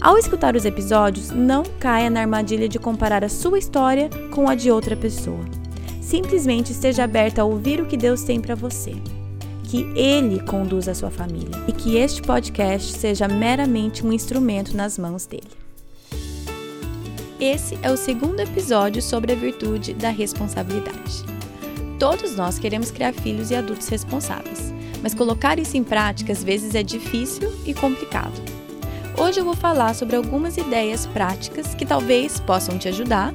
Ao escutar os episódios, não caia na armadilha de comparar a sua história com a de outra pessoa. Simplesmente esteja aberta a ouvir o que Deus tem para você. Que Ele conduza a sua família e que este podcast seja meramente um instrumento nas mãos dele. Esse é o segundo episódio sobre a virtude da responsabilidade. Todos nós queremos criar filhos e adultos responsáveis, mas colocar isso em prática às vezes é difícil e complicado. Hoje eu vou falar sobre algumas ideias práticas que talvez possam te ajudar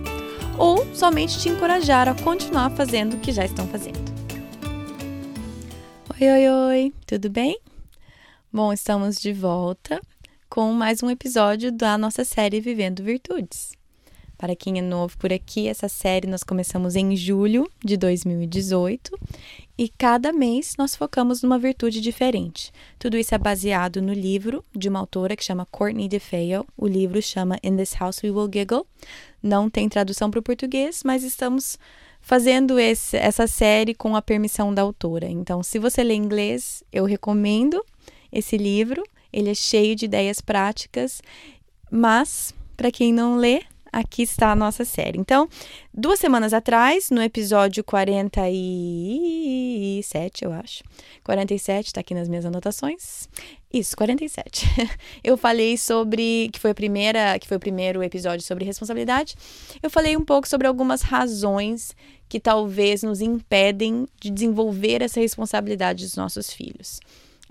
ou somente te encorajar a continuar fazendo o que já estão fazendo. Oi, oi, oi, tudo bem? Bom, estamos de volta com mais um episódio da nossa série Vivendo Virtudes. Para quem é novo por aqui, essa série nós começamos em julho de 2018 e cada mês nós focamos numa virtude diferente. Tudo isso é baseado no livro de uma autora que chama Courtney DeFeo. O livro chama In This House We Will Giggle. Não tem tradução para o português, mas estamos fazendo esse, essa série com a permissão da autora. Então, se você lê inglês, eu recomendo esse livro. Ele é cheio de ideias práticas, mas para quem não lê, aqui está a nossa série. Então, duas semanas atrás, no episódio 47, eu acho. 47, está aqui nas minhas anotações. Isso, 47. Eu falei sobre que foi a primeira, que foi o primeiro episódio sobre responsabilidade. Eu falei um pouco sobre algumas razões que talvez nos impedem de desenvolver essa responsabilidade dos nossos filhos.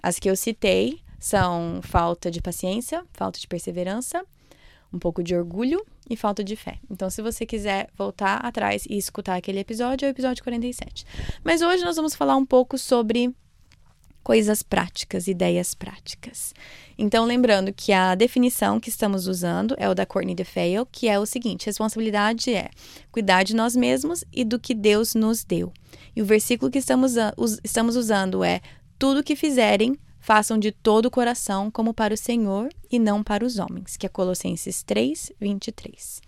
As que eu citei são falta de paciência, falta de perseverança, um pouco de orgulho e falta de fé. Então, se você quiser voltar atrás e escutar aquele episódio, é o episódio 47. Mas hoje nós vamos falar um pouco sobre coisas práticas, ideias práticas. Então, lembrando que a definição que estamos usando é o da Courtney DeFeo, que é o seguinte: responsabilidade é cuidar de nós mesmos e do que Deus nos deu. E o versículo que estamos, estamos usando é: tudo que fizerem, Façam de todo o coração como para o Senhor e não para os homens, que é Colossenses 3, 23.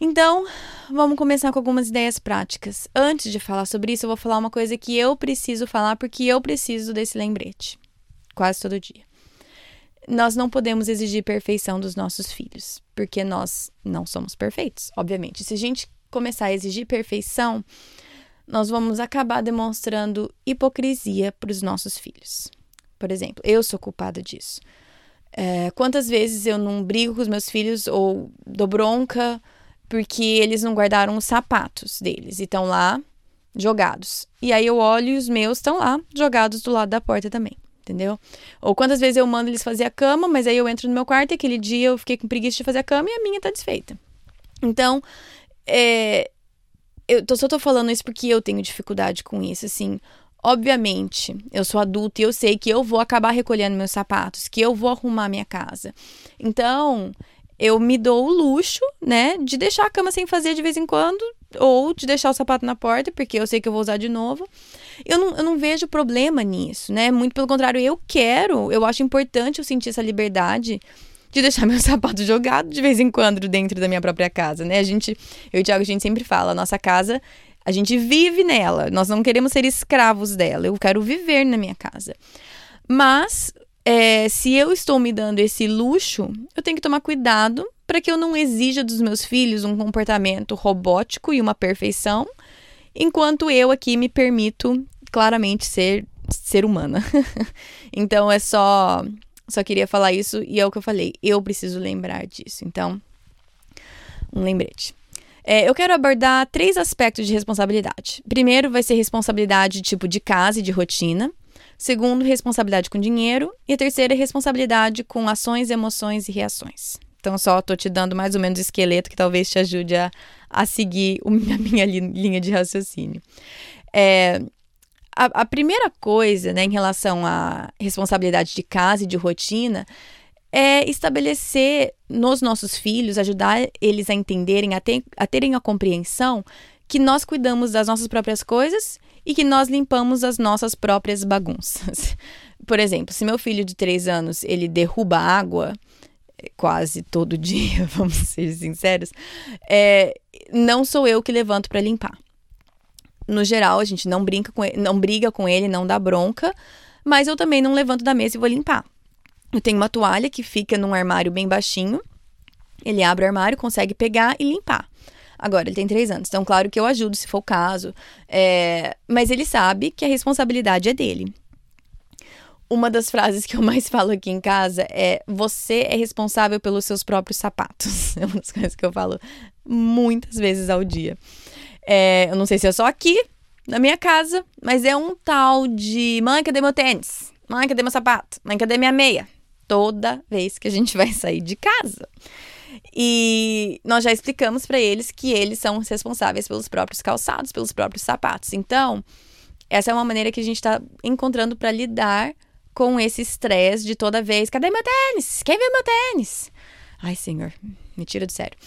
Então, vamos começar com algumas ideias práticas. Antes de falar sobre isso, eu vou falar uma coisa que eu preciso falar porque eu preciso desse lembrete, quase todo dia. Nós não podemos exigir perfeição dos nossos filhos, porque nós não somos perfeitos, obviamente. Se a gente começar a exigir perfeição, nós vamos acabar demonstrando hipocrisia para os nossos filhos. Por exemplo, eu sou culpada disso. É, quantas vezes eu não brigo com os meus filhos ou dou bronca porque eles não guardaram os sapatos deles e estão lá jogados. E aí eu olho e os meus estão lá jogados do lado da porta também, entendeu? Ou quantas vezes eu mando eles fazer a cama, mas aí eu entro no meu quarto e aquele dia eu fiquei com preguiça de fazer a cama e a minha tá desfeita. Então, é, eu tô, só tô falando isso porque eu tenho dificuldade com isso, assim. Obviamente, eu sou adulta e eu sei que eu vou acabar recolhendo meus sapatos, que eu vou arrumar minha casa. Então, eu me dou o luxo, né, de deixar a cama sem fazer de vez em quando, ou de deixar o sapato na porta, porque eu sei que eu vou usar de novo. Eu não, eu não vejo problema nisso, né? Muito pelo contrário, eu quero, eu acho importante eu sentir essa liberdade de deixar meu sapato jogado de vez em quando dentro da minha própria casa, né? A gente, eu e o Thiago, a gente sempre fala, a nossa casa a gente vive nela, nós não queremos ser escravos dela. Eu quero viver na minha casa. Mas é, se eu estou me dando esse luxo, eu tenho que tomar cuidado para que eu não exija dos meus filhos um comportamento robótico e uma perfeição, enquanto eu aqui me permito claramente ser ser humana. então é só só queria falar isso e é o que eu falei. Eu preciso lembrar disso. Então, um lembrete. É, eu quero abordar três aspectos de responsabilidade. Primeiro vai ser responsabilidade tipo de casa e de rotina. Segundo, responsabilidade com dinheiro. E a terceira, responsabilidade com ações, emoções e reações. Então, só estou te dando mais ou menos o esqueleto que talvez te ajude a, a seguir a minha linha de raciocínio. É, a, a, primeira coisa, né, em relação à responsabilidade de casa e de rotina, é estabelecer nos nossos filhos, ajudar eles a entenderem, a, ter, a terem a compreensão que nós cuidamos das nossas próprias coisas e que nós limpamos as nossas próprias bagunças. Por exemplo, se meu filho de três anos ele derruba água é, quase todo dia, vamos ser sinceros, é, não sou eu que levanto para limpar. No geral, a gente não brinca com ele, não briga com ele, não dá bronca, mas eu também não levanto da mesa e vou limpar. Eu tenho uma toalha que fica num armário bem baixinho. Ele abre o armário, consegue pegar e limpar. Agora, ele tem três anos, então, claro que eu ajudo se for o caso. É... Mas ele sabe que a responsabilidade é dele. Uma das frases que eu mais falo aqui em casa é: Você é responsável pelos seus próprios sapatos. É uma das coisas que eu falo muitas vezes ao dia. É... Eu não sei se é só aqui, na minha casa, mas é um tal de: Mãe, cadê meu tênis? Mãe, cadê meu sapato? Mãe, cadê minha meia? Toda vez que a gente vai sair de casa. E nós já explicamos para eles que eles são responsáveis pelos próprios calçados, pelos próprios sapatos. Então, essa é uma maneira que a gente está encontrando para lidar com esse estresse de toda vez. Cadê meu tênis? Quem vê meu tênis? Ai, senhor, me tira do sério.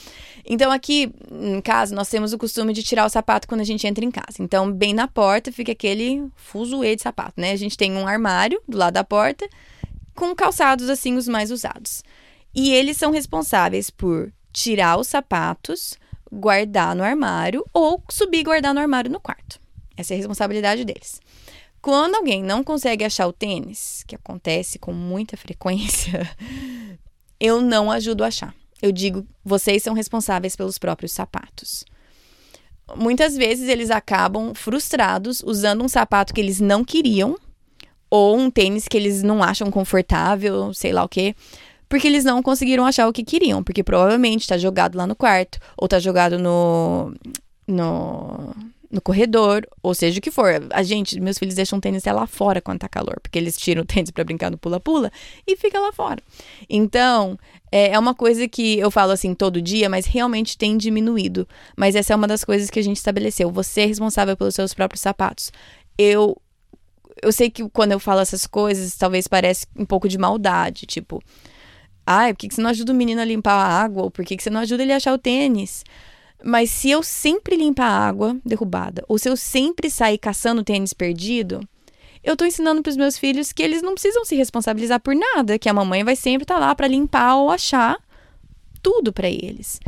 Então, aqui em casa, nós temos o costume de tirar o sapato quando a gente entra em casa. Então, bem na porta fica aquele fuzuê de sapato, né? A gente tem um armário do lado da porta com calçados assim os mais usados. E eles são responsáveis por tirar os sapatos, guardar no armário ou subir e guardar no armário no quarto. Essa é a responsabilidade deles. Quando alguém não consegue achar o tênis, que acontece com muita frequência, eu não ajudo a achar. Eu digo, vocês são responsáveis pelos próprios sapatos. Muitas vezes eles acabam frustrados usando um sapato que eles não queriam ou um tênis que eles não acham confortável, sei lá o quê, porque eles não conseguiram achar o que queriam, porque provavelmente está jogado lá no quarto, ou está jogado no, no, no corredor, ou seja o que for. A gente, meus filhos deixam o tênis até lá fora quando tá calor, porque eles tiram o tênis para brincar no pula-pula e fica lá fora. Então, é, é uma coisa que eu falo assim todo dia, mas realmente tem diminuído. Mas essa é uma das coisas que a gente estabeleceu. Você é responsável pelos seus próprios sapatos. Eu eu sei que quando eu falo essas coisas, talvez pareça um pouco de maldade, tipo, ai, por que, que você não ajuda o menino a limpar a água? Ou por que, que você não ajuda ele a achar o tênis? Mas se eu sempre limpar a água derrubada, ou se eu sempre sair caçando tênis perdido, eu tô ensinando para os meus filhos que eles não precisam se responsabilizar por nada, que a mamãe vai sempre estar tá lá para limpar ou achar tudo para eles.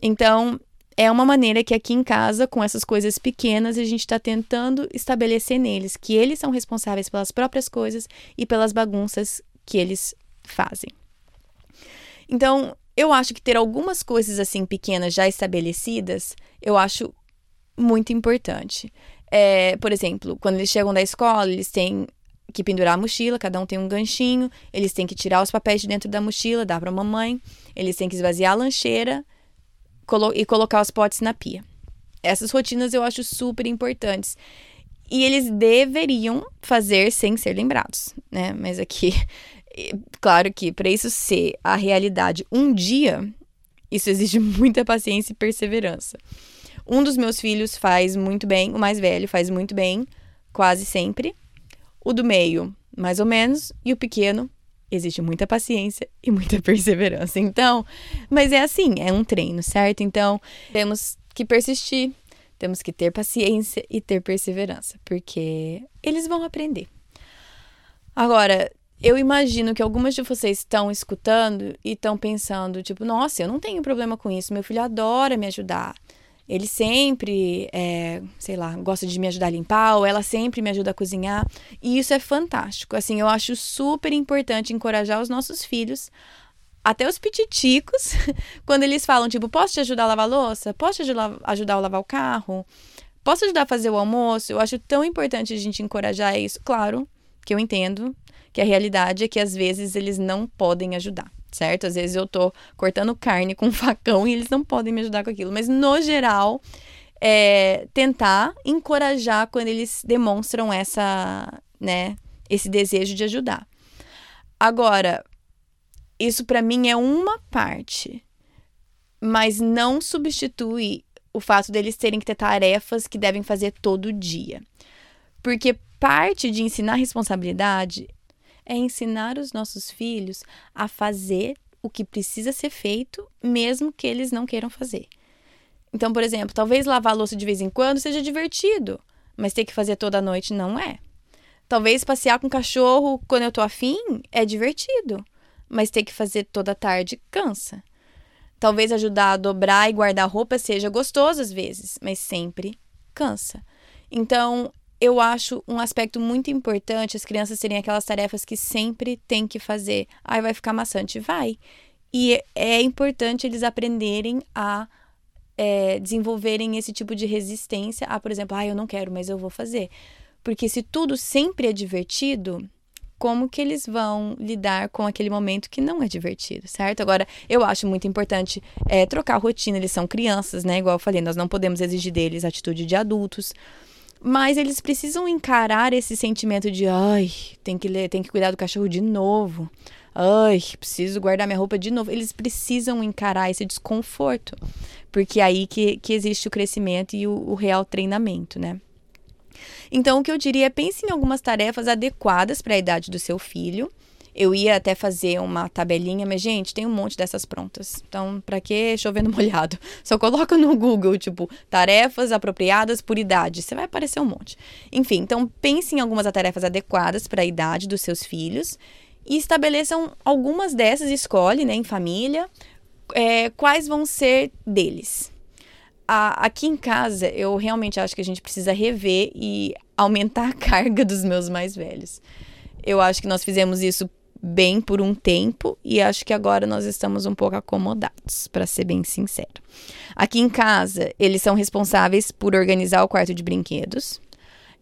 Então, é uma maneira que aqui em casa, com essas coisas pequenas, a gente está tentando estabelecer neles que eles são responsáveis pelas próprias coisas e pelas bagunças que eles fazem. Então, eu acho que ter algumas coisas assim pequenas já estabelecidas, eu acho muito importante. É, por exemplo, quando eles chegam da escola, eles têm que pendurar a mochila, cada um tem um ganchinho, eles têm que tirar os papéis de dentro da mochila, dar para a mamãe, eles têm que esvaziar a lancheira colo e colocar os potes na pia. Essas rotinas eu acho super importantes. E eles deveriam fazer sem ser lembrados, né? Mas aqui, claro que para isso ser a realidade um dia, isso exige muita paciência e perseverança. Um dos meus filhos faz muito bem, o mais velho faz muito bem, quase sempre. O do meio, mais ou menos, e o pequeno existe muita paciência e muita perseverança. Então, mas é assim, é um treino, certo? Então, temos que persistir, temos que ter paciência e ter perseverança, porque eles vão aprender. Agora, eu imagino que algumas de vocês estão escutando e estão pensando, tipo, nossa, eu não tenho problema com isso, meu filho adora me ajudar. Ele sempre, é, sei lá, gosta de me ajudar a limpar, ou ela sempre me ajuda a cozinhar. E isso é fantástico. Assim, eu acho super importante encorajar os nossos filhos, até os pititicos, quando eles falam, tipo, posso te ajudar a lavar a louça? Posso te ajudar, ajudar a lavar o carro? Posso ajudar a fazer o almoço? Eu acho tão importante a gente encorajar isso. Claro que eu entendo que a realidade é que às vezes eles não podem ajudar certo? Às vezes eu tô cortando carne com um facão e eles não podem me ajudar com aquilo. Mas no geral, é, tentar encorajar quando eles demonstram essa, né, esse desejo de ajudar. Agora, isso para mim é uma parte, mas não substitui o fato deles terem que ter tarefas que devem fazer todo dia. Porque parte de ensinar responsabilidade é ensinar os nossos filhos a fazer o que precisa ser feito, mesmo que eles não queiram fazer. Então, por exemplo, talvez lavar a louça de vez em quando seja divertido, mas ter que fazer toda noite não é. Talvez passear com o cachorro quando eu tô afim é divertido, mas ter que fazer toda tarde cansa. Talvez ajudar a dobrar e guardar roupa seja gostoso às vezes, mas sempre cansa. Então, eu acho um aspecto muito importante as crianças terem aquelas tarefas que sempre tem que fazer. Ai, vai ficar maçante? Vai. E é importante eles aprenderem a é, desenvolverem esse tipo de resistência a, por exemplo, ah, eu não quero, mas eu vou fazer. Porque se tudo sempre é divertido, como que eles vão lidar com aquele momento que não é divertido, certo? Agora, eu acho muito importante é, trocar a rotina, eles são crianças, né? Igual eu falei, nós não podemos exigir deles atitude de adultos. Mas eles precisam encarar esse sentimento de ai, tem que ler, tem que cuidar do cachorro de novo. Ai, preciso guardar minha roupa de novo. Eles precisam encarar esse desconforto. Porque é aí que, que existe o crescimento e o, o real treinamento, né? Então, o que eu diria é pense em algumas tarefas adequadas para a idade do seu filho. Eu ia até fazer uma tabelinha, mas, gente, tem um monte dessas prontas. Então, para que chover no molhado? Só coloca no Google, tipo, tarefas apropriadas por idade. Você vai aparecer um monte. Enfim, então pense em algumas tarefas adequadas para a idade dos seus filhos e estabeleçam algumas dessas, escolhe, né, em família, é, quais vão ser deles aqui em casa, eu realmente acho que a gente precisa rever e aumentar a carga dos meus mais velhos. Eu acho que nós fizemos isso bem por um tempo e acho que agora nós estamos um pouco acomodados, para ser bem sincero. Aqui em casa, eles são responsáveis por organizar o quarto de brinquedos.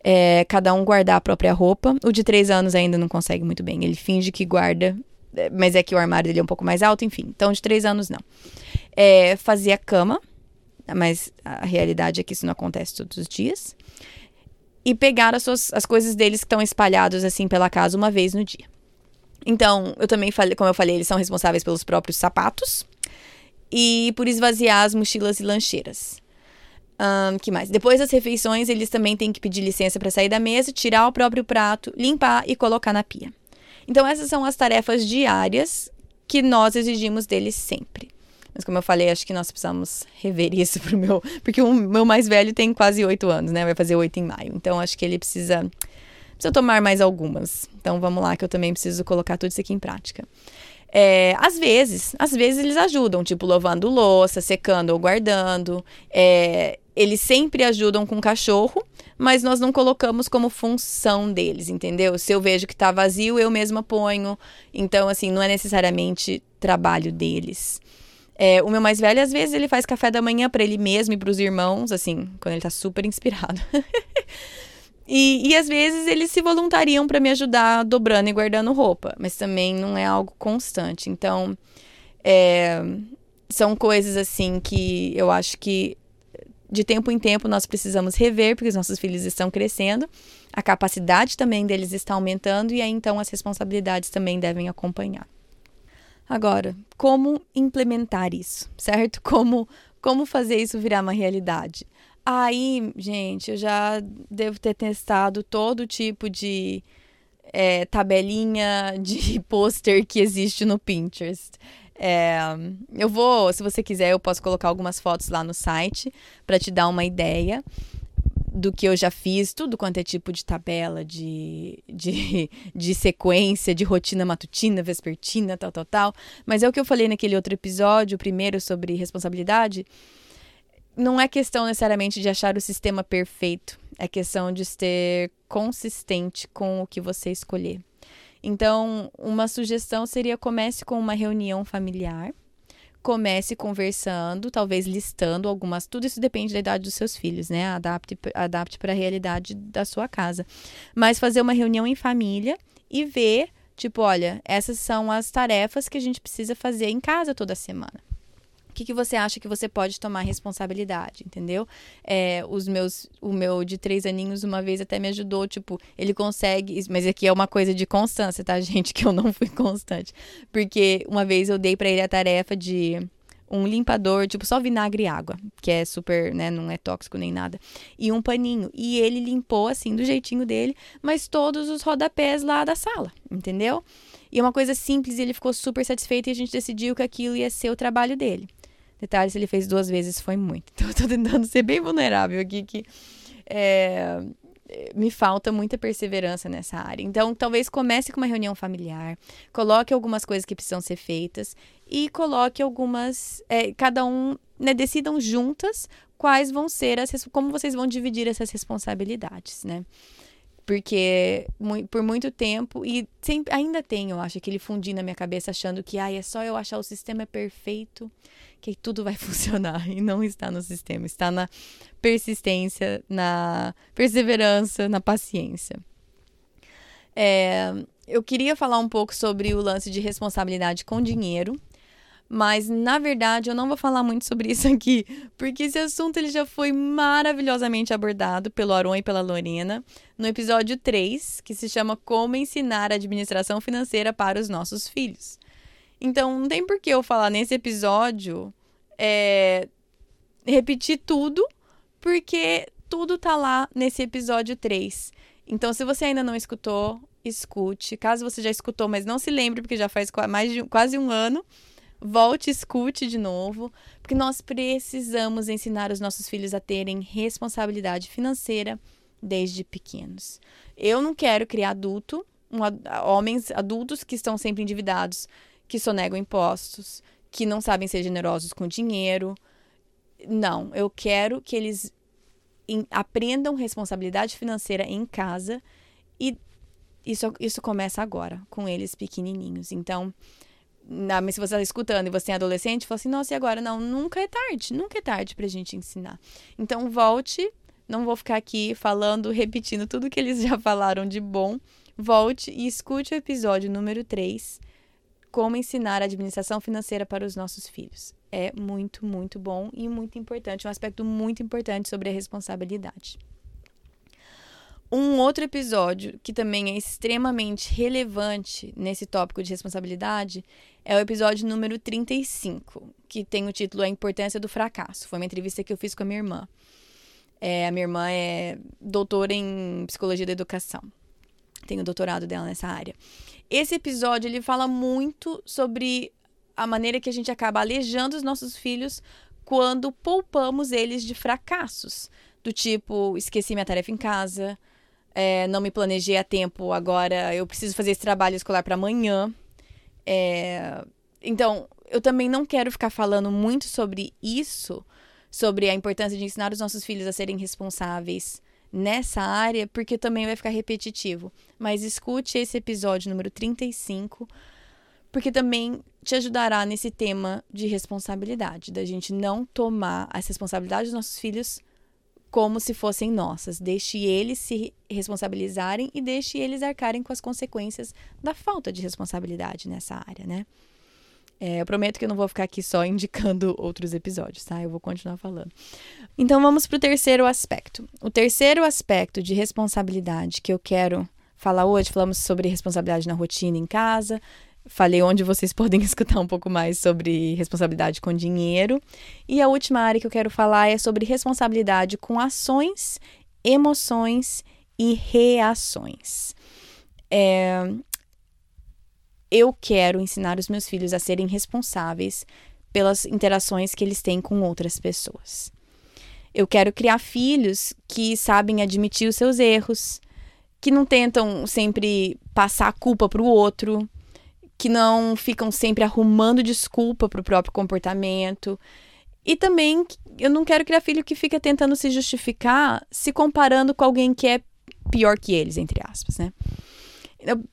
É, cada um guardar a própria roupa. O de três anos ainda não consegue muito bem. Ele finge que guarda, é, mas é que o armário dele é um pouco mais alto, enfim. Então, de três anos, não. É, fazia cama, mas a realidade é que isso não acontece todos os dias. E pegar as, suas, as coisas deles que estão espalhadas assim pela casa uma vez no dia. Então, eu também falei, como eu falei, eles são responsáveis pelos próprios sapatos e por esvaziar as mochilas e lancheiras. Um, que mais? Depois das refeições, eles também têm que pedir licença para sair da mesa, tirar o próprio prato, limpar e colocar na pia. Então, essas são as tarefas diárias que nós exigimos deles sempre. Mas como eu falei, acho que nós precisamos rever isso pro meu. Porque o meu mais velho tem quase oito anos, né? Vai fazer oito em maio. Então acho que ele precisa. Precisa tomar mais algumas. Então vamos lá, que eu também preciso colocar tudo isso aqui em prática. É, às vezes, às vezes eles ajudam, tipo lavando louça, secando ou guardando. É, eles sempre ajudam com o cachorro, mas nós não colocamos como função deles, entendeu? Se eu vejo que tá vazio, eu mesma ponho. Então, assim, não é necessariamente trabalho deles. É, o meu mais velho, às vezes, ele faz café da manhã para ele mesmo e para os irmãos, assim, quando ele tá super inspirado. e, e às vezes eles se voluntariam para me ajudar dobrando e guardando roupa, mas também não é algo constante. Então, é, são coisas assim que eu acho que de tempo em tempo nós precisamos rever, porque os nossos filhos estão crescendo, a capacidade também deles está aumentando e aí então as responsabilidades também devem acompanhar. Agora, como implementar isso, certo? Como, como fazer isso virar uma realidade? Aí, gente, eu já devo ter testado todo tipo de é, tabelinha de pôster que existe no Pinterest. É, eu vou, se você quiser, eu posso colocar algumas fotos lá no site para te dar uma ideia do que eu já fiz, tudo quanto é tipo de tabela, de, de, de sequência, de rotina matutina, vespertina, tal, tal, tal. Mas é o que eu falei naquele outro episódio, primeiro sobre responsabilidade. Não é questão necessariamente de achar o sistema perfeito, é questão de ser consistente com o que você escolher. Então, uma sugestão seria comece com uma reunião familiar comece conversando, talvez listando algumas. Tudo isso depende da idade dos seus filhos, né? Adapte, adapte para a realidade da sua casa. Mas fazer uma reunião em família e ver, tipo, olha, essas são as tarefas que a gente precisa fazer em casa toda semana. O que, que você acha que você pode tomar responsabilidade, entendeu? É, os meus, o meu de três aninhos uma vez até me ajudou, tipo, ele consegue, mas aqui é uma coisa de constância, tá, gente? Que eu não fui constante. Porque uma vez eu dei para ele a tarefa de um limpador, tipo só vinagre e água, que é super, né, não é tóxico nem nada, e um paninho. E ele limpou assim do jeitinho dele, mas todos os rodapés lá da sala, entendeu? E é uma coisa simples, ele ficou super satisfeito e a gente decidiu que aquilo ia ser o trabalho dele. Detalhe, se ele fez duas vezes foi muito. Então eu tô tentando ser bem vulnerável aqui que é, me falta muita perseverança nessa área. Então, talvez comece com uma reunião familiar, coloque algumas coisas que precisam ser feitas e coloque algumas. É, cada um, né, decidam juntas quais vão ser as. como vocês vão dividir essas responsabilidades, né? Porque por muito tempo, e sempre, ainda tenho, eu acho, aquele fundinho na minha cabeça achando que ah, é só eu achar o sistema perfeito que tudo vai funcionar. E não está no sistema, está na persistência, na perseverança, na paciência. É, eu queria falar um pouco sobre o lance de responsabilidade com dinheiro, mas na verdade eu não vou falar muito sobre isso aqui, porque esse assunto ele já foi maravilhosamente abordado pelo Aron e pela Lorena no episódio 3, que se chama Como ensinar a administração financeira para os nossos filhos. Então não tem por que eu falar nesse episódio é, repetir tudo, porque tudo tá lá nesse episódio 3. Então, se você ainda não escutou, escute. Caso você já escutou, mas não se lembre, porque já faz mais de quase um ano, volte e escute de novo, porque nós precisamos ensinar os nossos filhos a terem responsabilidade financeira desde pequenos. Eu não quero criar adulto, um, homens adultos que estão sempre endividados, que sonegam impostos, que não sabem ser generosos com dinheiro. Não, eu quero que eles aprendam responsabilidade financeira em casa e isso, isso começa agora, com eles pequenininhos. Então, na, se você está escutando e você é adolescente, fala assim: nossa, e agora? Não, nunca é tarde, nunca é tarde para a gente ensinar. Então, volte, não vou ficar aqui falando, repetindo tudo que eles já falaram de bom. Volte e escute o episódio número 3, Como ensinar a administração financeira para os nossos filhos. É muito, muito bom e muito importante, um aspecto muito importante sobre a responsabilidade. Um outro episódio que também é extremamente relevante nesse tópico de responsabilidade é o episódio número 35, que tem o título A Importância do Fracasso. Foi uma entrevista que eu fiz com a minha irmã. É, a minha irmã é doutora em psicologia da educação. Tem o doutorado dela nessa área. Esse episódio ele fala muito sobre a maneira que a gente acaba alejando os nossos filhos quando poupamos eles de fracassos, do tipo esqueci minha tarefa em casa, é, não me planejei a tempo, agora eu preciso fazer esse trabalho escolar para amanhã. É, então, eu também não quero ficar falando muito sobre isso, sobre a importância de ensinar os nossos filhos a serem responsáveis nessa área, porque também vai ficar repetitivo. Mas escute esse episódio número 35, porque também te ajudará nesse tema de responsabilidade, da gente não tomar as responsabilidades dos nossos filhos como se fossem nossas. Deixe eles se responsabilizarem e deixe eles arcarem com as consequências da falta de responsabilidade nessa área, né? É, eu prometo que eu não vou ficar aqui só indicando outros episódios, tá? Eu vou continuar falando. Então vamos para o terceiro aspecto. O terceiro aspecto de responsabilidade que eu quero falar hoje, falamos sobre responsabilidade na rotina em casa, Falei onde vocês podem escutar um pouco mais sobre responsabilidade com dinheiro. E a última área que eu quero falar é sobre responsabilidade com ações, emoções e reações. É... Eu quero ensinar os meus filhos a serem responsáveis pelas interações que eles têm com outras pessoas. Eu quero criar filhos que sabem admitir os seus erros, que não tentam sempre passar a culpa para o outro, que não ficam sempre arrumando desculpa para o próprio comportamento. E também eu não quero criar filho que fica tentando se justificar se comparando com alguém que é pior que eles, entre aspas, né?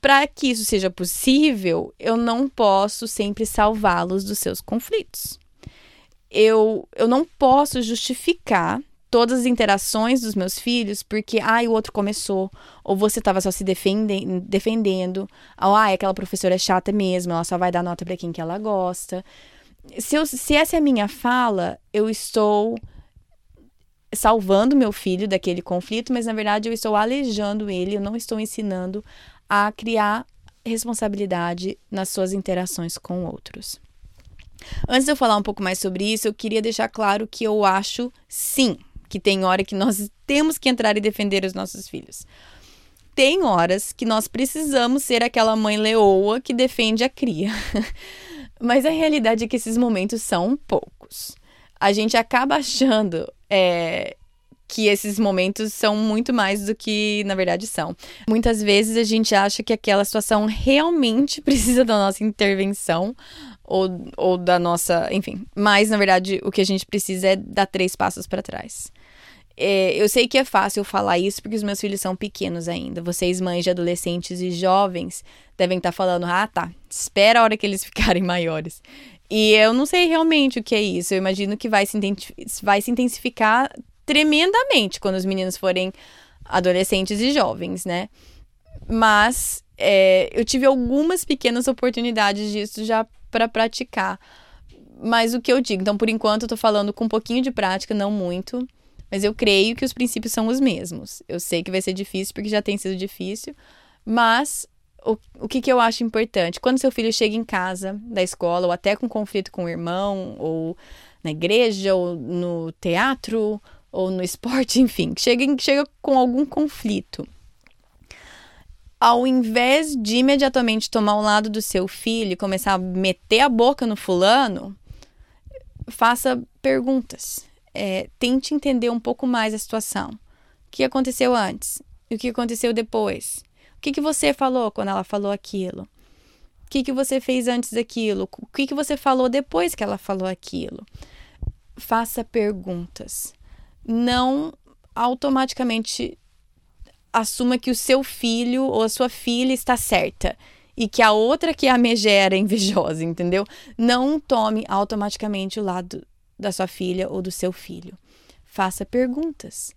Para que isso seja possível, eu não posso sempre salvá-los dos seus conflitos. Eu, eu não posso justificar todas as interações dos meus filhos porque, ai, o outro começou, ou você estava só se defendendo, ou ai, aquela professora é chata mesmo, ela só vai dar nota para quem que ela gosta. Se, eu, se essa é a minha fala, eu estou salvando meu filho daquele conflito, mas na verdade eu estou alejando ele, eu não estou ensinando a criar responsabilidade nas suas interações com outros. Antes de eu falar um pouco mais sobre isso, eu queria deixar claro que eu acho, sim, que tem hora que nós temos que entrar e defender os nossos filhos. Tem horas que nós precisamos ser aquela mãe leoa que defende a cria. Mas a realidade é que esses momentos são poucos. A gente acaba achando é, que esses momentos são muito mais do que na verdade são. Muitas vezes a gente acha que aquela situação realmente precisa da nossa intervenção ou, ou da nossa. Enfim. Mas na verdade o que a gente precisa é dar três passos para trás. É, eu sei que é fácil falar isso porque os meus filhos são pequenos ainda. Vocês, mães de adolescentes e jovens, devem estar falando: ah, tá, espera a hora que eles ficarem maiores. E eu não sei realmente o que é isso. Eu imagino que vai se, vai se intensificar tremendamente quando os meninos forem adolescentes e jovens, né? Mas é, eu tive algumas pequenas oportunidades disso já para praticar. Mas o que eu digo, então por enquanto eu tô falando com um pouquinho de prática, não muito. Mas eu creio que os princípios são os mesmos. Eu sei que vai ser difícil porque já tem sido difícil, mas o, o que, que eu acho importante? Quando seu filho chega em casa da escola, ou até com conflito com o irmão, ou na igreja, ou no teatro, ou no esporte, enfim, chega, chega com algum conflito. Ao invés de imediatamente tomar o lado do seu filho e começar a meter a boca no fulano, faça perguntas é, tente entender um pouco mais a situação. O que aconteceu antes? E o que aconteceu depois? O que, que você falou quando ela falou aquilo? O que, que você fez antes daquilo? O que, que você falou depois que ela falou aquilo? Faça perguntas. Não automaticamente assuma que o seu filho ou a sua filha está certa e que a outra que é a megera é invejosa, entendeu? Não tome automaticamente o lado da sua filha ou do seu filho. Faça perguntas.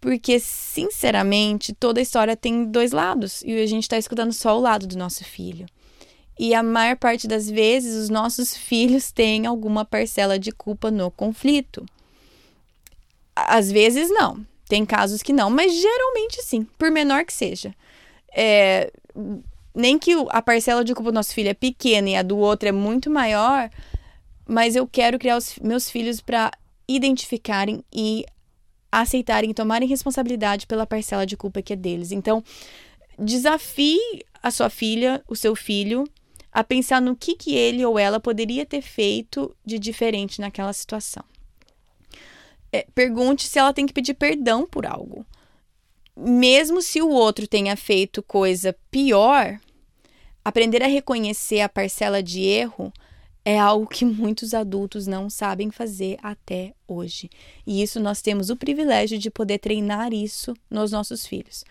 Porque, sinceramente, toda história tem dois lados e a gente está escutando só o lado do nosso filho. E a maior parte das vezes, os nossos filhos têm alguma parcela de culpa no conflito. Às vezes, não. Tem casos que não, mas geralmente sim, por menor que seja. É, nem que a parcela de culpa do nosso filho é pequena e a do outro é muito maior, mas eu quero criar os meus filhos para identificarem e aceitarem e tomarem responsabilidade pela parcela de culpa que é deles. Então, desafie a sua filha, o seu filho, a pensar no que, que ele ou ela poderia ter feito de diferente naquela situação. É, pergunte se ela tem que pedir perdão por algo. Mesmo se o outro tenha feito coisa pior, aprender a reconhecer a parcela de erro é algo que muitos adultos não sabem fazer até hoje. E isso nós temos o privilégio de poder treinar isso nos nossos filhos.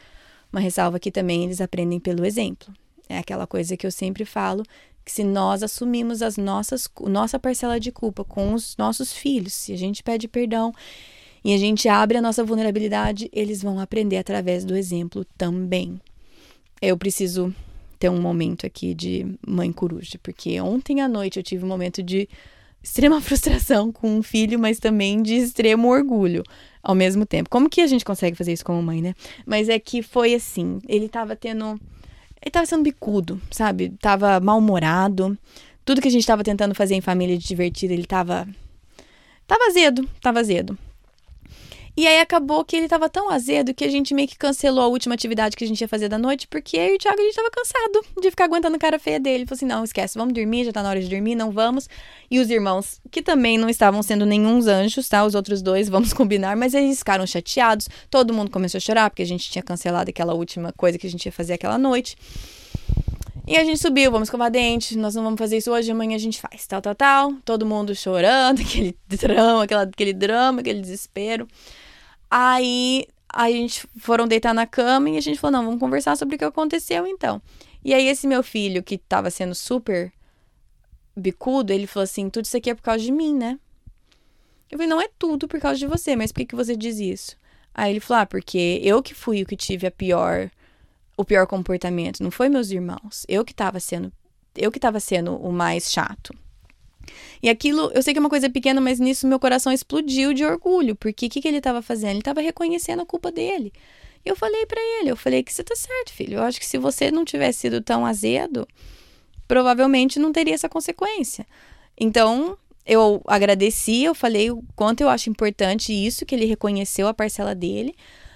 Uma ressalva que também eles aprendem pelo exemplo. É aquela coisa que eu sempre falo, que se nós assumimos as nossas nossa parcela de culpa com os nossos filhos, se a gente pede perdão e a gente abre a nossa vulnerabilidade, eles vão aprender através do exemplo também. Eu preciso ter um momento aqui de mãe coruja, porque ontem à noite eu tive um momento de extrema frustração com um filho, mas também de extremo orgulho ao mesmo tempo. Como que a gente consegue fazer isso como mãe, né? Mas é que foi assim, ele tava tendo ele tava sendo bicudo, sabe? Tava mal-humorado. Tudo que a gente tava tentando fazer em família de divertido, ele tava tava azedo, tava azedo. E aí acabou que ele tava tão azedo que a gente meio que cancelou a última atividade que a gente ia fazer da noite, porque eu e o Thiago a gente tava cansado de ficar aguentando a cara feia dele. Ele falou assim: não, esquece, vamos dormir, já tá na hora de dormir, não vamos. E os irmãos, que também não estavam sendo nenhums anjos, tá? Os outros dois, vamos combinar, mas eles ficaram chateados. Todo mundo começou a chorar porque a gente tinha cancelado aquela última coisa que a gente ia fazer aquela noite. E a gente subiu, vamos escovar dente, nós não vamos fazer isso hoje, amanhã a gente faz, tal, tal, tal. Todo mundo chorando, aquele drama, aquela, aquele drama, aquele desespero. Aí a gente foram deitar na cama e a gente falou: não, vamos conversar sobre o que aconteceu então. E aí, esse meu filho, que tava sendo super bicudo, ele falou assim: tudo isso aqui é por causa de mim, né? Eu falei: não é tudo por causa de você, mas por que, que você diz isso? Aí ele falou: ah, porque eu que fui o que tive a pior, o pior comportamento, não foi meus irmãos. Eu que tava sendo, eu que tava sendo o mais chato. E aquilo, eu sei que é uma coisa pequena, mas nisso meu coração explodiu de orgulho, porque o que, que ele estava fazendo? Ele estava reconhecendo a culpa dele. E eu falei para ele, eu falei que você tá certo, filho. Eu acho que se você não tivesse sido tão azedo, provavelmente não teria essa consequência. Então, eu agradeci, eu falei o quanto eu acho importante isso, que ele reconheceu a parcela dele,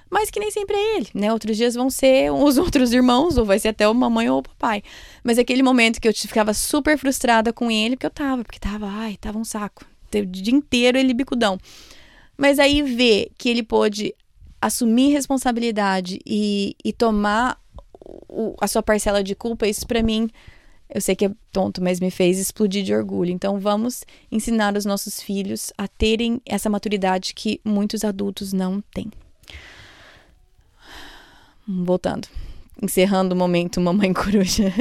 mas que nem sempre é ele, né? Outros dias vão ser os outros irmãos, ou vai ser até o mamãe ou o papai. Mas aquele momento que eu ficava super frustrada com ele, porque eu tava, porque tava, ai, tava um saco. O dia inteiro ele bicudão. Mas aí ver que ele pôde assumir responsabilidade e, e tomar o, a sua parcela de culpa, isso para mim, eu sei que é tonto, mas me fez explodir de orgulho. Então vamos ensinar os nossos filhos a terem essa maturidade que muitos adultos não têm. Voltando. Encerrando o momento Mamãe Coruja.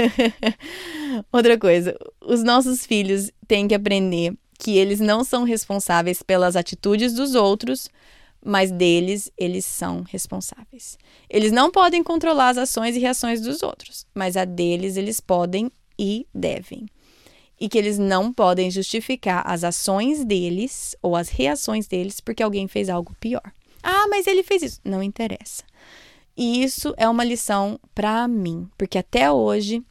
Outra coisa, os nossos filhos têm que aprender que eles não são responsáveis pelas atitudes dos outros, mas deles eles são responsáveis. Eles não podem controlar as ações e reações dos outros, mas a deles eles podem e devem. E que eles não podem justificar as ações deles ou as reações deles porque alguém fez algo pior. Ah, mas ele fez isso. Não interessa. E isso é uma lição para mim, porque até hoje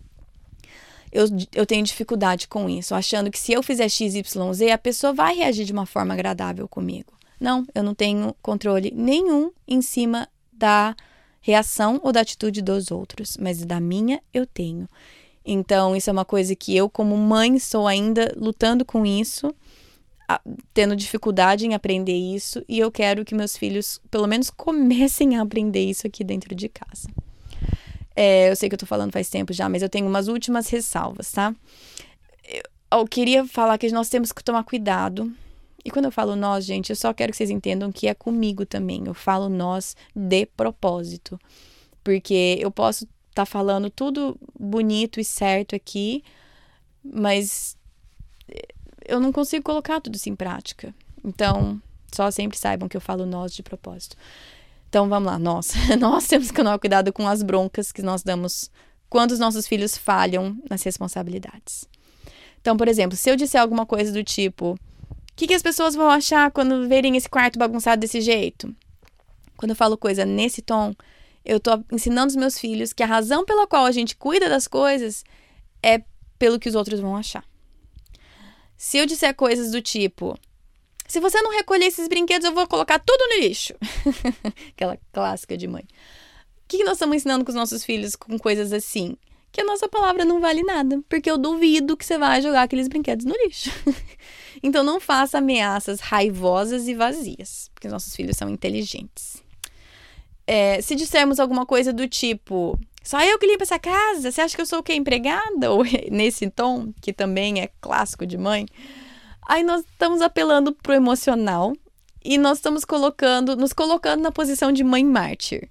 eu, eu tenho dificuldade com isso, achando que se eu fizer XYZ, a pessoa vai reagir de uma forma agradável comigo. Não, eu não tenho controle nenhum em cima da reação ou da atitude dos outros, mas da minha eu tenho. Então, isso é uma coisa que eu, como mãe, estou ainda lutando com isso tendo dificuldade em aprender isso e eu quero que meus filhos, pelo menos, comecem a aprender isso aqui dentro de casa. É, eu sei que eu tô falando faz tempo já, mas eu tenho umas últimas ressalvas, tá? Eu, eu queria falar que nós temos que tomar cuidado. E quando eu falo nós, gente, eu só quero que vocês entendam que é comigo também. Eu falo nós de propósito. Porque eu posso estar tá falando tudo bonito e certo aqui, mas eu não consigo colocar tudo isso em prática. Então, só sempre saibam que eu falo nós de propósito. Então, vamos lá, nós. Nós temos que tomar cuidado com as broncas que nós damos quando os nossos filhos falham nas responsabilidades. Então, por exemplo, se eu disser alguma coisa do tipo: O que, que as pessoas vão achar quando verem esse quarto bagunçado desse jeito? Quando eu falo coisa nesse tom, eu tô ensinando os meus filhos que a razão pela qual a gente cuida das coisas é pelo que os outros vão achar. Se eu disser coisas do tipo: se você não recolher esses brinquedos, eu vou colocar tudo no lixo. Aquela clássica de mãe. O que nós estamos ensinando com os nossos filhos com coisas assim? Que a nossa palavra não vale nada, porque eu duvido que você vai jogar aqueles brinquedos no lixo. então não faça ameaças raivosas e vazias, porque os nossos filhos são inteligentes. É, se dissermos alguma coisa do tipo, só eu que limpo essa casa? Você acha que eu sou o quê? Empregada? Ou nesse tom, que também é clássico de mãe. Aí nós estamos apelando pro emocional e nós estamos colocando, nos colocando na posição de mãe mártir.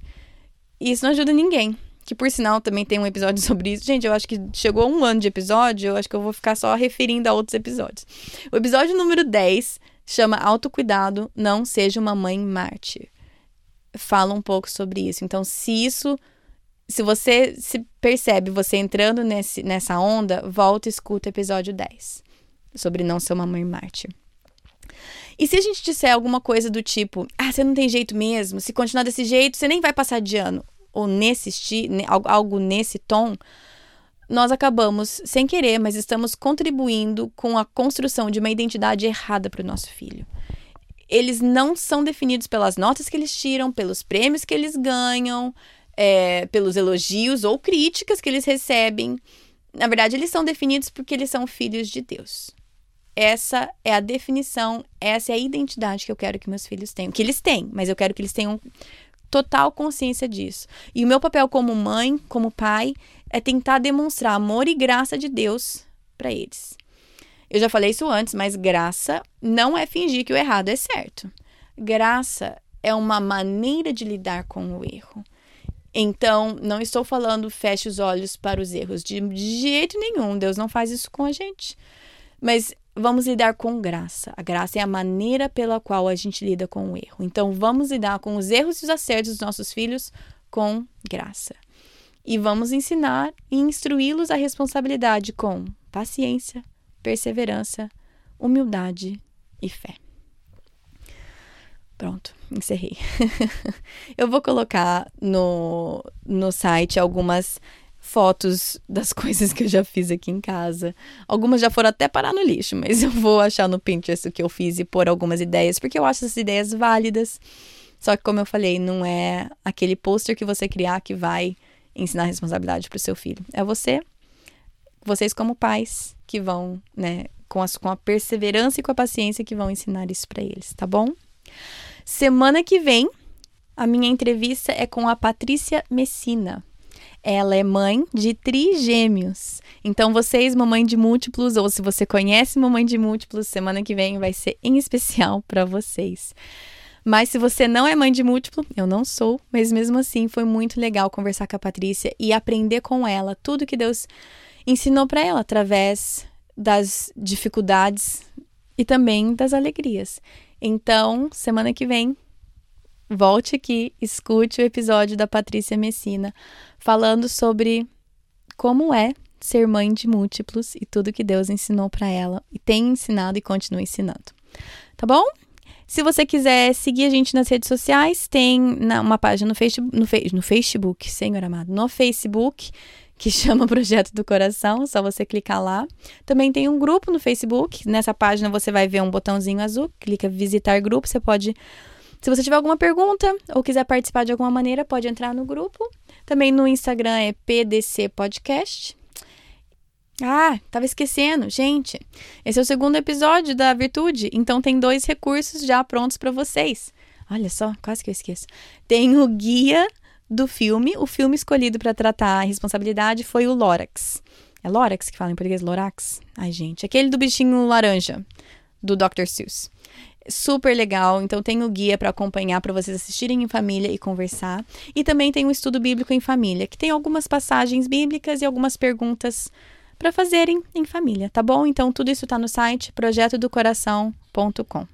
E isso não ajuda ninguém. Que por sinal também tem um episódio sobre isso. Gente, eu acho que chegou um ano de episódio, eu acho que eu vou ficar só referindo a outros episódios. O episódio número 10 chama Autocuidado, não seja uma mãe mártir. Fala um pouco sobre isso. Então, se isso se você se percebe você entrando nesse, nessa onda, volta e escuta o episódio 10 sobre não ser uma mãe mártir. E se a gente disser alguma coisa do tipo, ah, você não tem jeito mesmo, se continuar desse jeito, você nem vai passar de ano, ou nesse algo nesse tom, nós acabamos, sem querer, mas estamos contribuindo com a construção de uma identidade errada para o nosso filho. Eles não são definidos pelas notas que eles tiram, pelos prêmios que eles ganham, é, pelos elogios ou críticas que eles recebem. Na verdade, eles são definidos porque eles são filhos de Deus. Essa é a definição, essa é a identidade que eu quero que meus filhos tenham. Que eles têm, mas eu quero que eles tenham total consciência disso. E o meu papel como mãe, como pai, é tentar demonstrar amor e graça de Deus para eles. Eu já falei isso antes, mas graça não é fingir que o errado é certo. Graça é uma maneira de lidar com o erro. Então, não estou falando feche os olhos para os erros, de, jeito nenhum. Deus não faz isso com a gente. Mas vamos lidar com graça. A graça é a maneira pela qual a gente lida com o erro. Então, vamos lidar com os erros e os acertos dos nossos filhos com graça. E vamos ensinar e instruí-los a responsabilidade com paciência, perseverança, humildade e fé. Pronto, encerrei. eu vou colocar no, no site algumas fotos das coisas que eu já fiz aqui em casa. Algumas já foram até parar no lixo, mas eu vou achar no Pinterest o que eu fiz e pôr algumas ideias, porque eu acho essas ideias válidas. Só que, como eu falei, não é aquele pôster que você criar que vai ensinar responsabilidade para o seu filho. É você, vocês como pais, que vão, né, com a, com a perseverança e com a paciência que vão ensinar isso para eles, tá bom? Semana que vem, a minha entrevista é com a Patrícia Messina. Ela é mãe de trigêmeos. Então, vocês, mamãe de múltiplos, ou se você conhece mamãe de múltiplos, semana que vem vai ser em especial para vocês. Mas se você não é mãe de múltiplo, eu não sou, mas mesmo assim foi muito legal conversar com a Patrícia e aprender com ela tudo que Deus ensinou para ela através das dificuldades e também das alegrias. Então, semana que vem, volte aqui, escute o episódio da Patrícia Messina falando sobre como é ser mãe de múltiplos e tudo que Deus ensinou para ela e tem ensinado e continua ensinando. Tá bom? Se você quiser seguir a gente nas redes sociais, tem uma página no Facebook, no, Facebook, Senhor amado, no Facebook, que chama Projeto do Coração, só você clicar lá. Também tem um grupo no Facebook, nessa página você vai ver um botãozinho azul, clica visitar grupo, você pode se você tiver alguma pergunta ou quiser participar de alguma maneira, pode entrar no grupo. Também no Instagram é PDC Podcast. Ah, tava esquecendo, gente. Esse é o segundo episódio da Virtude, então tem dois recursos já prontos para vocês. Olha só, quase que eu esqueço. Tem o guia do filme. O filme escolhido para tratar a responsabilidade foi o Lorax. É Lorax que fala em português? Lorax? Ai, gente. Aquele do bichinho laranja, do Dr. Seuss super legal. Então tem o guia para acompanhar para vocês assistirem em família e conversar. E também tem o estudo bíblico em família, que tem algumas passagens bíblicas e algumas perguntas para fazerem em família, tá bom? Então tudo isso está no site projetodocoração.com.